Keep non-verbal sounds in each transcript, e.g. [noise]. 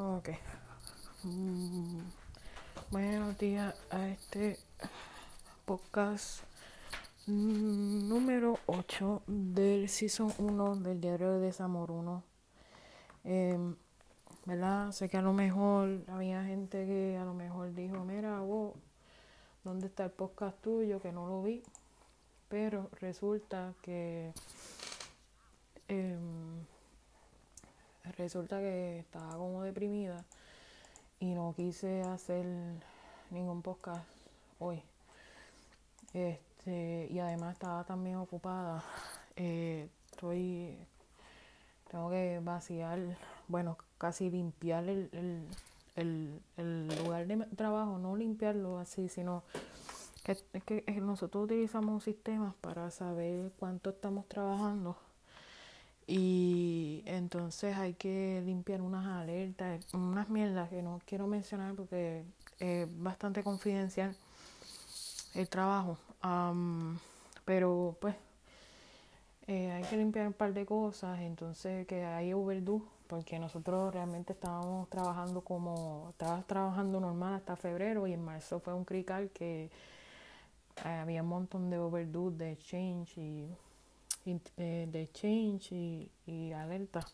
Ok. Mm, buenos días a este podcast número 8 del Season 1 del Diario de Desamor 1. Em, ¿Verdad? Sé que a lo mejor había gente que a lo mejor dijo, mira, vos, ¿dónde está el podcast tuyo? Que no lo vi. Pero resulta que... Em, resulta que estaba como deprimida y no quise hacer ningún podcast hoy. Este, y además estaba también ocupada. Eh, estoy, tengo que vaciar, bueno, casi limpiar el, el, el, lugar de trabajo, no limpiarlo así, sino que, es que nosotros utilizamos sistemas para saber cuánto estamos trabajando y entonces hay que limpiar unas alertas, unas mierdas que no quiero mencionar porque es bastante confidencial el trabajo. pero pues eh, hay que limpiar un par de cosas, entonces que hay overdue, porque nosotros realmente estábamos trabajando como, estaba trabajando normal hasta febrero y en marzo fue un crical que eh, había un montón de overdue de change y eh, de change y, alerta.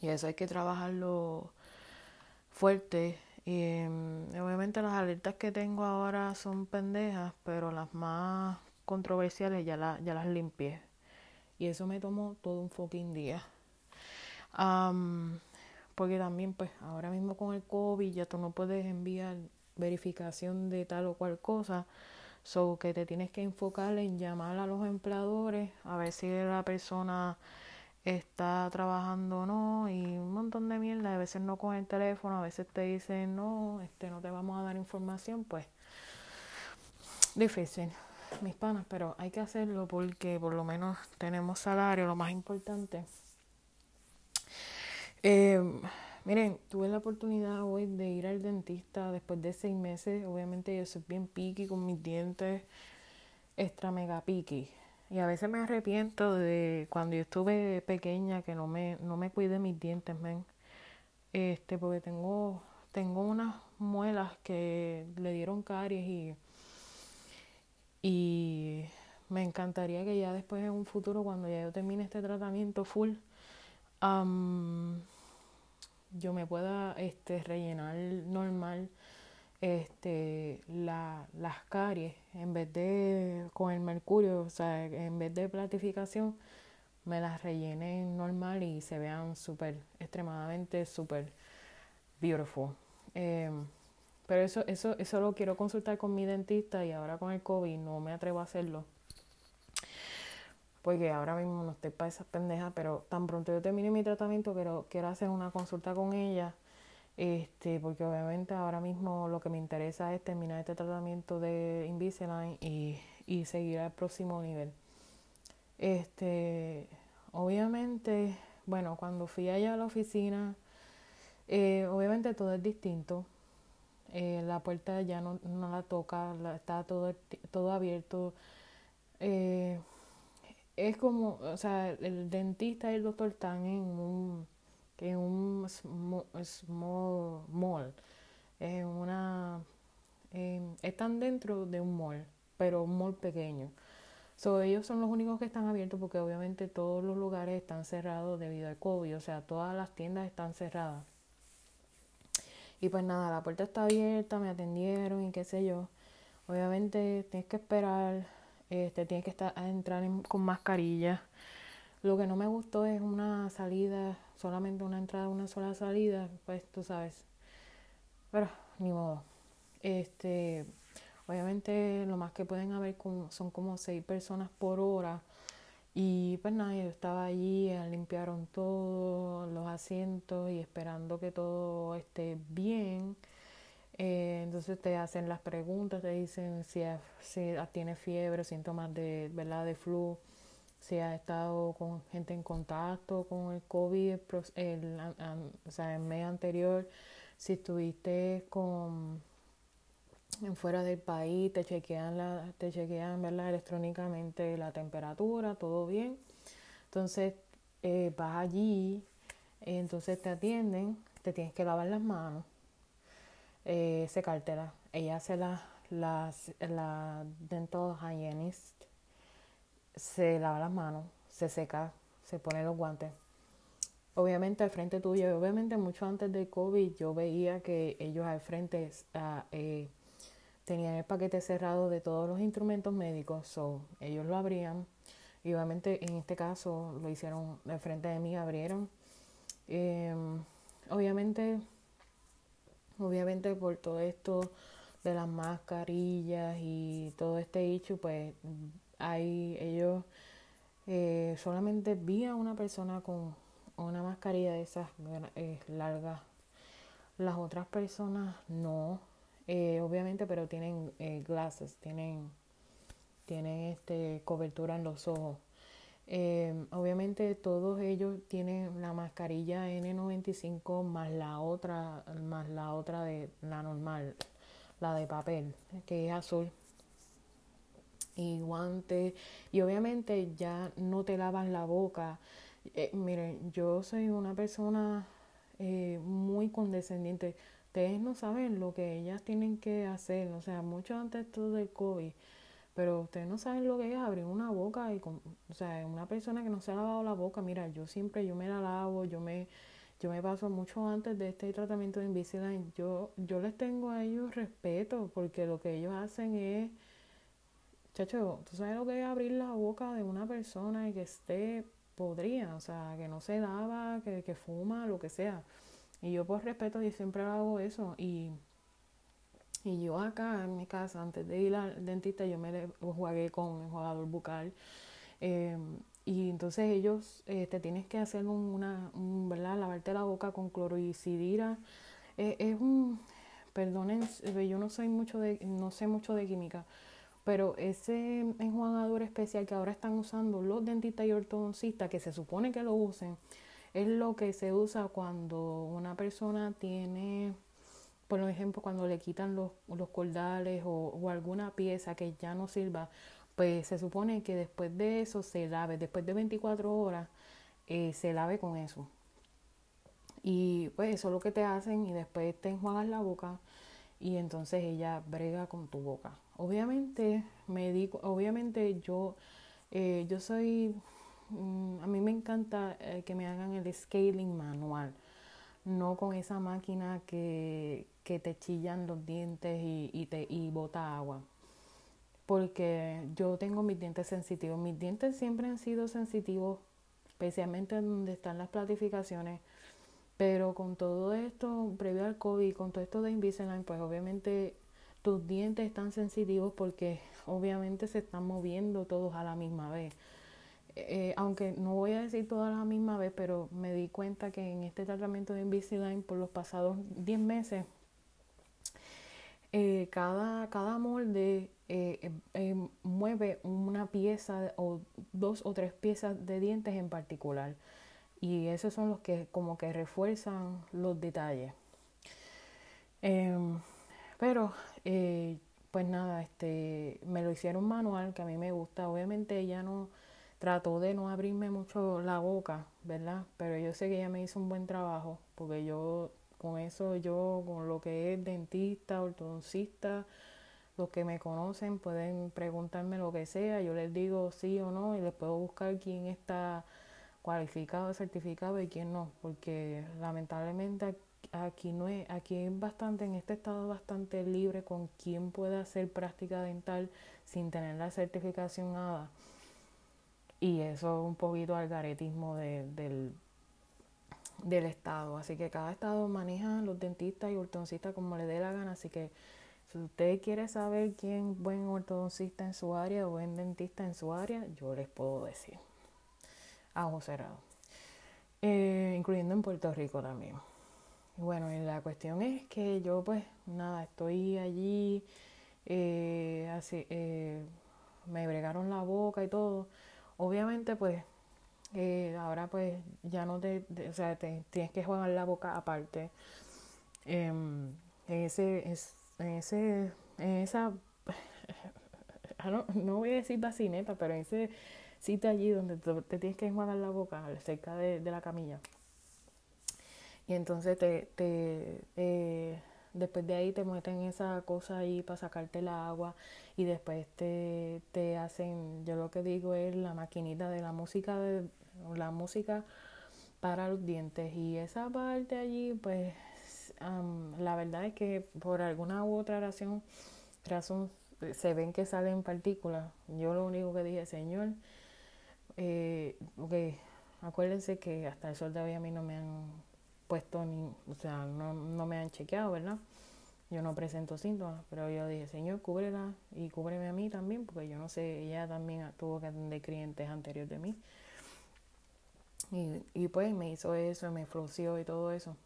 Y eso hay que trabajarlo fuerte. Y em, obviamente las alertas que tengo ahora son pendejas, pero las más controversiales ya, ya las limpié. Y eso me tomó todo un fucking día. porque también, pues, ahora mismo con el COVID ya tú no puedes enviar verificación de tal o cual cosa So que te tienes que enfocar en llamar a los empleadores a ver si la persona está trabajando o no y un montón de mierda. A veces no con el teléfono, a veces te dicen no, este no te vamos a dar información, pues difícil, mis panas, pero hay que hacerlo porque por lo menos tenemos salario, lo más importante. Eh, Miren, tuve la oportunidad hoy de ir al dentista después de seis meses. Obviamente yo soy bien piqui con mis dientes, extra mega piqui. Y a veces me arrepiento de cuando yo estuve pequeña que no me, no me cuidé mis dientes, men. Este, porque tengo, tengo unas muelas que le dieron caries y, y me encantaría que ya después en un futuro, cuando ya yo termine este tratamiento full, yo me pueda este, rellenar normal este, la, las caries en vez de con el mercurio, o sea, en vez de platificación, me las rellenen normal y se vean súper, extremadamente súper beautiful. Em, pero eso, eso, eso lo quiero consultar con mi dentista y ahora con el COVID no me atrevo a hacerlo porque ahora mismo no estoy para esas pendejas, pero tan pronto yo termine mi tratamiento quiero, quiero hacer una consulta con ella, este, porque obviamente ahora mismo lo que me interesa es terminar este tratamiento de Invisalign y, y seguir al próximo nivel. Este, obviamente, bueno, cuando fui allá a la oficina, eh, obviamente todo es distinto. Eh, la puerta ya no, no la toca, está todo, todo abierto. Eh, es como, o sea, el dentista y el doctor están en un, en un small, mall, en una, están dentro de un mall, pero un mall pequeño. So, ellos son los únicos que están abiertos porque obviamente todos los lugares están cerrados debido al COVID, o sea, todas las tiendas están cerradas. Y pues nada, la puerta está abierta, me atendieron y qué sé yo. Obviamente tienes que esperar este, tiene que estar entrar con mascarilla. Lo que no me gustó es una salida, solamente una entrada, una sola salida, pues tú sabes. Pero ni modo. Este, obviamente lo más que pueden haber son como seis personas por hora. Y pues nada, yo estaba allí, limpiaron todos los asientos y esperando que todo esté bien. Eh, entonces te hacen las preguntas, te dicen si, si tiene fiebre, síntomas de, ¿verdad? de flu, si has estado con gente en contacto con el COVID, el, o sea, el mes anterior, si estuviste con fuera del país, te chequean, la, te chequean ¿verdad? electrónicamente la temperatura, todo bien. Entonces eh, vas allí, entonces te atienden te tienes que lavar las manos, eh, secártela. Ella hace la, las, la dental hygienist, se lava las manos, se seca, se pone los guantes. Obviamente al frente tuyo, obviamente mucho antes del COVID yo veía que ellos al frente ah, eh, tenían el paquete cerrado de todos los instrumentos médicos, so ellos lo abrían y obviamente en este caso lo hicieron de frente de mí, abrieron. Em, obviamente, obviamente por todo esto de las mascarillas y todo este hecho, pues hay ellos eh, solamente vi a una persona con una mascarilla de esas eh, largas. Las otras personas no, eh, obviamente, pero tienen glasses, tienen tienen este, cobertura en los ojos. Em, obviamente todos ellos tienen la mascarilla N95 más la otra, más la otra de la normal, la de papel, que es azul. Y guantes. Y obviamente ya no te lavan la boca. Eh, miren, yo soy una persona eh, muy condescendiente. Ustedes no saben lo que ellas tienen que hacer. O sea, mucho antes todo el COVID pero ustedes no saben lo que es abrir una boca y, con, o sea, una persona que no se ha lavado la boca, mira, yo siempre, yo me la lavo, yo me, yo me paso mucho antes de este tratamiento de Invisalign. Yo, yo les tengo a ellos respeto porque lo que ellos hacen es, chacho, tú sabes lo que es abrir la boca de una persona y que esté podrida, o sea, que no se lava, que, que fuma, lo que sea. Y yo por respeto yo siempre hago eso y y yo acá en mi casa, antes de ir al dentista, yo me jugué con el jugador bucal. Em, y entonces ellos eh, te tienes que hacer una, ¿verdad? Lavarte la boca con cloroicidira. Eh, es un, perdonen, yo no soy mucho de, no sé mucho de química, pero ese enjuagador especial que ahora están usando los dentistas y ortodoncistas, que se supone que lo usen, es lo que se usa cuando una persona tiene por ejemplo, cuando le quitan los, los cordales o, alguna pieza que ya no sirva, pues se supone que después de eso se lave, después de 24 horas eh, se lave con eso. Y pues eso es lo que te hacen y después te enjuagas la boca y entonces ella brega con tu boca. Obviamente, me obviamente yo, eh, yo soy, mm, a mí me encanta eh, que me hagan el scaling manual no con esa máquina que, que te chillan los dientes y, y, te, y bota agua. Porque yo tengo mis dientes sensitivos. Mis dientes siempre han sido sensitivos, especialmente donde están las platificaciones. Pero con todo esto, previo al COVID, con todo esto de Invisalign, pues obviamente tus dientes están sensitivos porque obviamente se están moviendo todos a la misma vez. Eh, aunque no voy a decir todas a la misma vez, pero me di cuenta que en este tratamiento de Invisalign por los pasados 10 meses, eh, cada, cada molde eh, mueve una pieza o dos o tres piezas de dientes en particular. Y esos son los que como que refuerzan los detalles. Em, pero pues nada, este me lo hicieron manual, que a mí me gusta. Obviamente ya no Trato de no abrirme mucho la boca, ¿verdad? Pero yo sé que ella me hizo un buen trabajo, porque yo con eso, yo con lo que es dentista, ortodoncista, los que me conocen pueden preguntarme lo que sea, yo les digo sí o no y les puedo buscar quién está cualificado, certificado y quién no, porque lamentablemente aquí no es, aquí es bastante, en este estado bastante libre con quién puede hacer práctica dental sin tener la certificación nada. Y eso es un poquito algaretismo del, del Estado. Así que cada Estado maneja los dentistas y ortodoncistas como le dé la gana. Así que si usted quiere saber quién es buen ortodoncista en su área o buen dentista en su área, yo les puedo decir. A ojos cerrados. Eh, incluyendo en Puerto Rico también. Bueno, y la cuestión es que yo pues nada, estoy allí, eh, así, eh, me bregaron la boca y todo. Obviamente, pues, eh, ahora pues ya no te, o sea, te, tienes que jugar la boca aparte. Em, en ese, en ese, en esa, [laughs] no, voy a decir bacineta, pero en ese sitio allí donde te, tienes que enjuagar la boca cerca de, la camilla. Y entonces te, te eh, después de ahí te meten esa cosa ahí para sacarte el agua y después te, te hacen, yo lo que digo es la maquinita de la música, de, la música para los dientes y esa parte allí pues la verdad es que por alguna u otra razón, razón se ven que salen partículas. Yo lo único que dije, Señor, eh, acuérdense que hasta el sol de hoy a mí no me han puesto ni, o sea, no, no me han chequeado, ¿verdad? Yo no presento síntomas, pero yo dije, Señor, cúbrela y cúbreme a mí también, porque yo no sé, ella también tuvo que atender clientes anteriores de mí. Y, y pues me hizo eso, me floció y todo eso.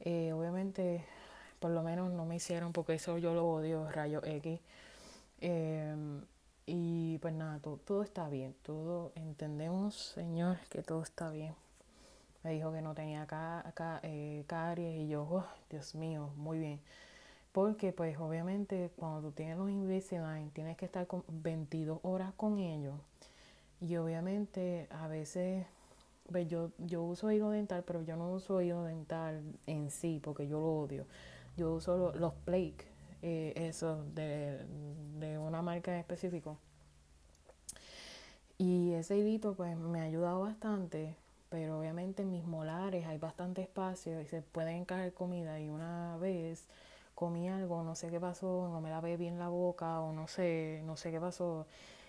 Eh, obviamente, por lo menos no me hicieron, porque eso yo lo odio, rayo X. Em, y pues nada, todo, todo, está bien, todo entendemos, Señor, que todo está bien. Me dijo que no tenía acá, eh, caries y yo, oh, Dios mío, muy bien. Porque pues obviamente cuando tú tienes los Invisalign tienes que estar con 22 horas con ellos. Y obviamente a veces pues yo, yo uso hilo dental, pero yo no uso hilo dental en sí, porque yo lo odio. Yo uso los Blake, eh, eso de, de, una marca en específico. Y ese hilito pues me ha ayudado bastante, pero obviamente en mis molares hay bastante espacio y se puede encajar comida y una vez comí algo, no sé qué pasó, no me lavé bien la boca o no sé, no sé qué pasó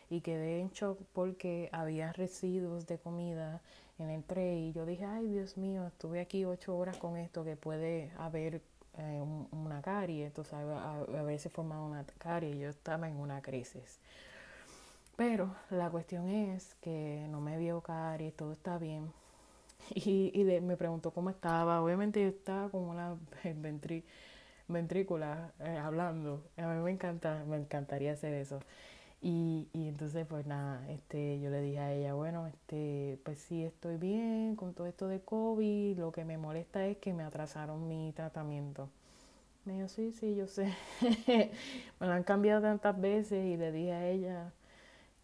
y quedé en shock porque había residuos de comida en el tray y yo dije, ay Dios mío, estuve aquí ocho horas con esto que puede haber eh, una carie, entonces haberse formado una carie y yo estaba en una crisis. Pero la cuestión es que no me vio carie, todo está bien. [laughs] Y, y me preguntó cómo estaba. Obviamente yo estaba con una [laughs] ventrícula eh, hablando. A mí me encanta, me encantaría hacer eso. Y, y entonces pues nada, este, yo le dije a ella, bueno, este, pues sí estoy bien con todo esto de COVID, lo que me molesta es que me atrasaron mi tratamiento. Me dijo, sí, sí, yo sé. [laughs] me lo han cambiado tantas veces y le dije a ella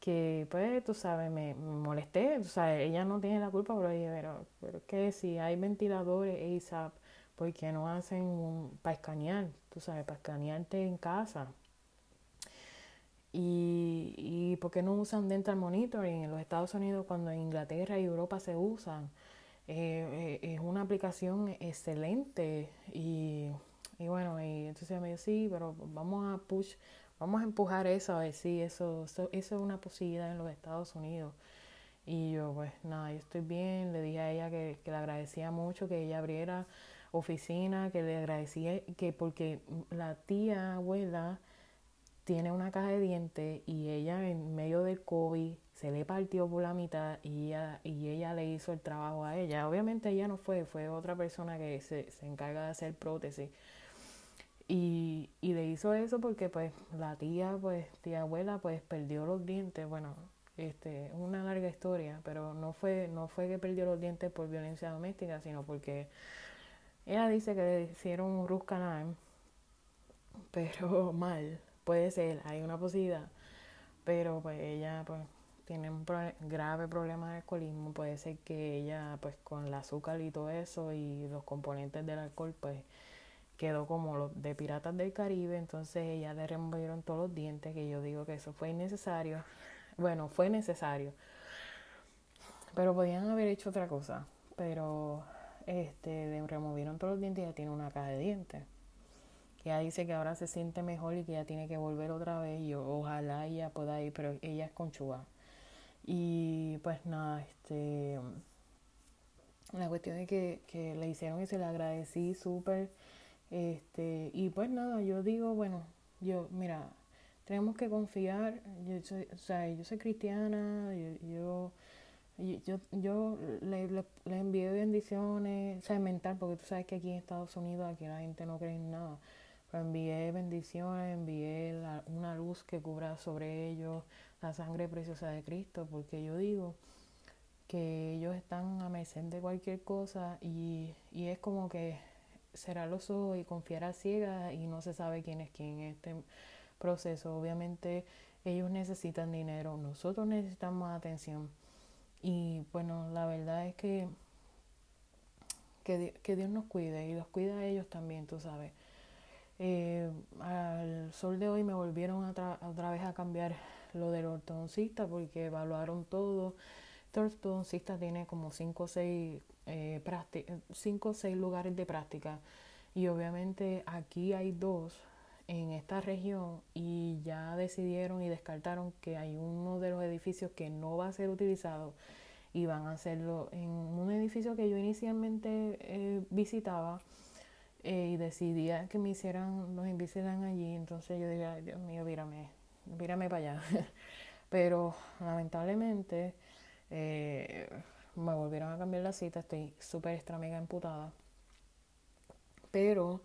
que, pues, tú sabes, me, molesté. O sea, ella no tiene la culpa, pero pero, pero que si hay ventiladores ASAP, ¿por qué no hacen un, para escanear? Tú sabes, para escanearte en casa. Y, y por qué no usan dental monitoring en los Estados Unidos cuando en Inglaterra y Europa se usan. Eh, eh, es una aplicación excelente y, y, bueno, y entonces me dijo, sí, pero vamos a push, vamos a empujar eso a ver si eso, eso, es una posibilidad en los Estados Unidos. Y yo, pues nada, yo estoy bien, le dije a ella que, que le agradecía mucho que ella abriera oficina, que le agradecía que porque la tía abuela tiene una caja de dientes y ella en medio del COVID se le partió por la mitad y ella, y ella le hizo el trabajo a ella. Obviamente ella no fue, fue otra persona que se, se encarga de hacer prótesis. Y, y le hizo eso porque pues la tía, pues tía abuela, pues perdió los dientes. Bueno, este, una larga historia, pero no fue, no fue que perdió los dientes por violencia doméstica, sino porque ella dice que le hicieron un root canal, pero [laughs] mal puede ser, hay una posibilidad, pero pues ella pues tiene un grave problema de alcoholismo, puede ser que ella pues con el azúcar y todo eso y los componentes del alcohol pues quedó como los de Piratas del Caribe, entonces ella le removieron todos los dientes, que yo digo que eso fue innecesario, bueno, fue necesario, pero podían haber hecho otra cosa, pero este, le removieron todos los dientes y ya tiene una caja de dientes ella dice que ahora se siente mejor y que ella tiene que volver otra vez y ojalá ella pueda ir, pero ella es conchuga. Y pues nada, este la cuestión es que, que le hicieron y se le agradecí súper. Este, y pues nada, yo digo, bueno, yo, mira, tenemos que confiar, yo soy, o sea, yo soy cristiana, yo, yo, yo, le, le, le, envío bendiciones, o sea, mental, porque tú sabes que aquí en Estados Unidos, aquí la gente no cree en nada envié bendiciones, envié una luz que cubra sobre ellos la sangre preciosa de Cristo, porque yo digo que ellos están a merced de cualquier cosa y, y es como que cerrar los ojos y confiar a ciegas y no se sabe quién es quién en este proceso. Obviamente ellos necesitan dinero, nosotros necesitamos atención. Y bueno, la verdad es que que, que Dios nos cuide y los cuida a ellos también, tú sabes. Eh, al sol de hoy me volvieron a otra vez a cambiar lo del ortodoncista porque evaluaron todo. Este ortodoncista tiene como 5 o 6 eh, cinco o seis lugares de práctica y obviamente aquí hay dos en esta región y ya decidieron y descartaron que hay uno de los edificios que no va a ser utilizado y van a hacerlo en un edificio que yo inicialmente eh, visitaba eh, y decidía que me hicieran, los invitaran allí. Entonces yo dije, Dios mío, mírame, mírame para allá. [laughs] Pero lamentablemente eh, me volvieron a cambiar la cita, estoy súper extra mega emputada. Pero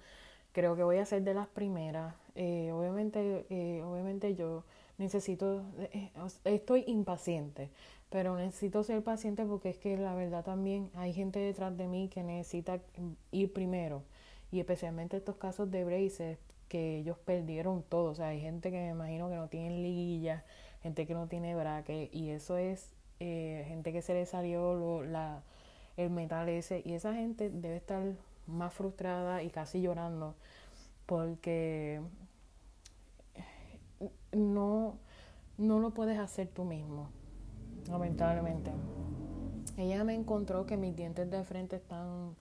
creo que voy a ser de las primeras. Eh, obviamente, obviamente yo necesito, estoy impaciente, pero necesito ser paciente porque es que la verdad también hay gente detrás de mí que necesita ir primero y especialmente estos casos de braces que ellos perdieron todo, o sea, hay gente que me imagino que no tienen liguilla, gente que no tiene braque y eso es eh, gente que se le salió lo, la, el metal ese y esa gente debe estar más frustrada y casi llorando porque no, no lo puedes hacer tú mismo, lamentablemente. Ella me encontró que mis dientes de frente están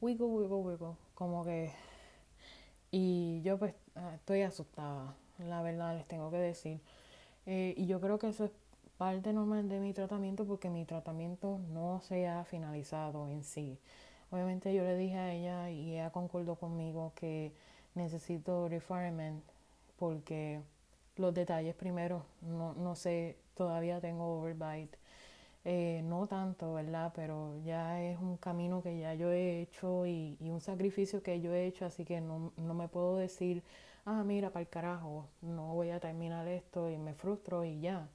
wiggle, wiggle, wiggle como que... Y yo pues ah, estoy asustada, la verdad les tengo que decir. Eh, y yo creo que eso es parte normal de mi tratamiento porque mi tratamiento no se ha finalizado en sí. Obviamente yo le dije a ella y ella concordó conmigo que necesito refinement porque los detalles primero, no, no sé, todavía tengo overbite eh, no tanto, ¿verdad? Pero ya es un camino que ya yo he hecho y, un sacrificio que yo he hecho, así que no, no me puedo decir, ah, mira, para el carajo, no voy a terminar esto y me frustro y ya.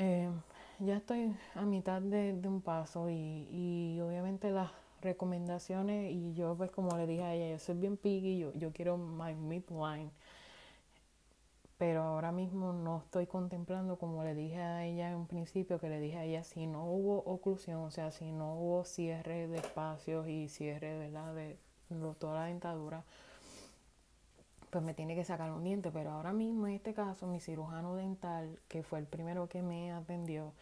Eh, ya estoy a mitad de, un paso y, y, obviamente las recomendaciones y yo pues como le dije a ella, yo soy bien piggy, yo, yo quiero my midline pero ahora mismo no estoy contemplando, como le dije a ella en un principio, que le dije a ella, si no hubo oclusión, o sea, si no hubo cierre de espacios y cierre ¿verdad? de toda la dentadura, pues me tiene que sacar un diente. Pero ahora mismo, en este caso, mi cirujano dental, que fue el primero que me atendió,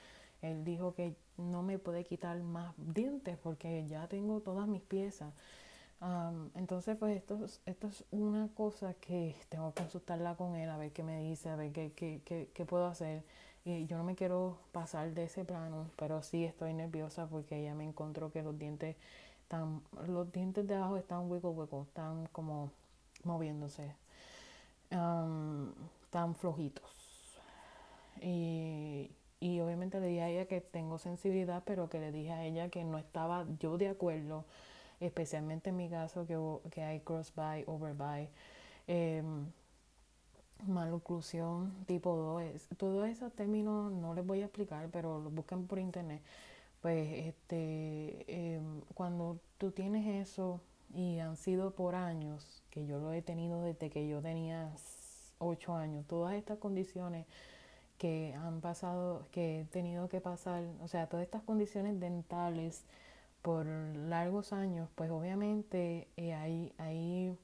él dijo que no me puede quitar más dientes porque ya tengo todas mis piezas entonces, pues esto, esto es una cosa que tengo que consultarla con él, a ver qué me dice, a ver qué, qué, qué, qué puedo hacer. Y yo no me quiero pasar de ese plano, pero sí estoy nerviosa porque ella me encontró que los dientes están, los dientes de abajo están hueco hueco, están como moviéndose, están flojitos. Y, y obviamente le dije a ella que tengo sensibilidad, pero que le dije a ella que no estaba yo de acuerdo especialmente en mi caso que, que hay cross-buy, over-buy, eh, maloclusión tipo 2. Todos esos términos no les voy a explicar, pero los buscan por internet. Pues este, em, cuando tú tienes eso y han sido por años, que yo lo he tenido desde que yo tenía 8 años, todas estas condiciones que han pasado, que he tenido que pasar, o sea, todas estas condiciones dentales, por largos años, pues obviamente eh, hay, hay,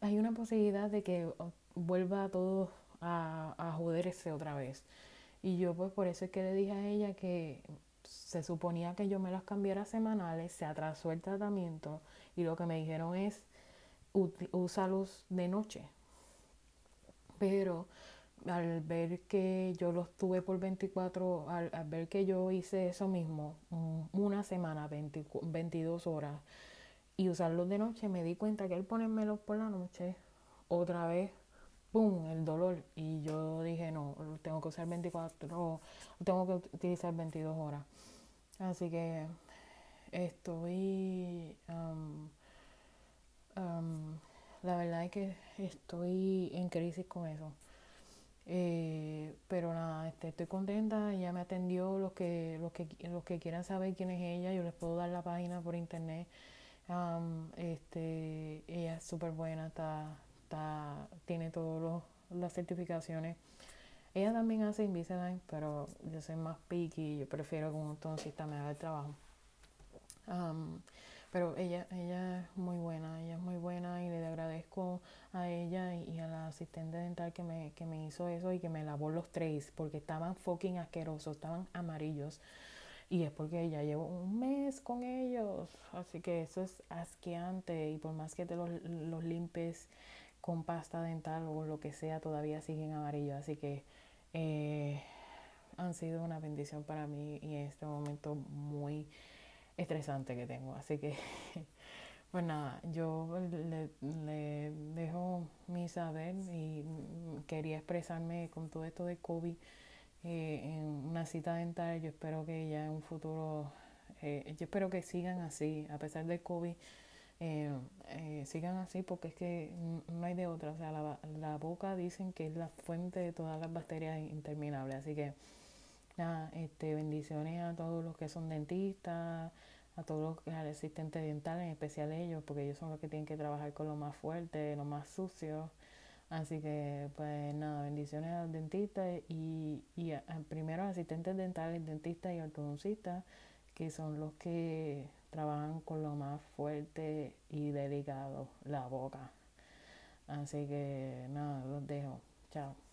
hay una posibilidad de que vuelva todo a, a joderse otra vez. Y yo pues por eso es que le dije a ella que se suponía que yo me las cambiara semanales, se atrasó el tratamiento y lo que me dijeron es úsalos de noche. Pero al ver que yo los tuve por 24, al, ver que yo hice eso mismo, una semana, 22 horas, y usarlos de noche, me di cuenta que al ponérmelos por la noche, otra vez, ¡pum!, el dolor. Y yo dije, no, tengo que usar 24, tengo que utilizar 22 horas. Así que estoy... la verdad es que estoy en crisis con eso. Eh, pero nada, este, estoy contenta, ella me atendió, los que, los que, los que quieran saber quién es ella, yo les puedo dar la página por internet. este, ella es súper buena, está, está, tiene todas las certificaciones. Ella también hace Invisalign, pero yo soy más picky, yo prefiero que un toncista me haga el trabajo. pero ella, ella es muy buena, ella es muy buena y le agradezco a ella y, a la asistente dental que me, que me hizo eso y que me lavó los tres porque estaban fucking asquerosos, estaban amarillos. Y es porque ya llevo un mes con ellos. Así que eso es asqueante. Y por más que te los, los limpes con pasta dental o lo que sea, todavía siguen amarillos. Así que eh, han sido una bendición para mí y en este momento muy estresante que tengo. Así que, [laughs] pues nada, yo le, dejo mi saber y quería expresarme con todo esto de COVID eh, en una cita dental. Yo espero que ya en un futuro, eh, yo espero que sigan así, a pesar del COVID. Eh, sigan así porque es que no hay de otra. O sea, la, la boca dicen que es la fuente de todas las bacterias interminables. Así que Nada, este, bendiciones a todos los que son dentistas, a todos los asistentes dentales, en especial ellos, porque ellos son los que tienen que trabajar con lo más fuerte, lo más sucio. Así que, pues nada, bendiciones a los dentistas y, y a, primero asistentes dentales, dentistas y ortodoncistas, que son los que trabajan con lo más fuerte y delicado, la boca. Así que nada, los dejo. Chao.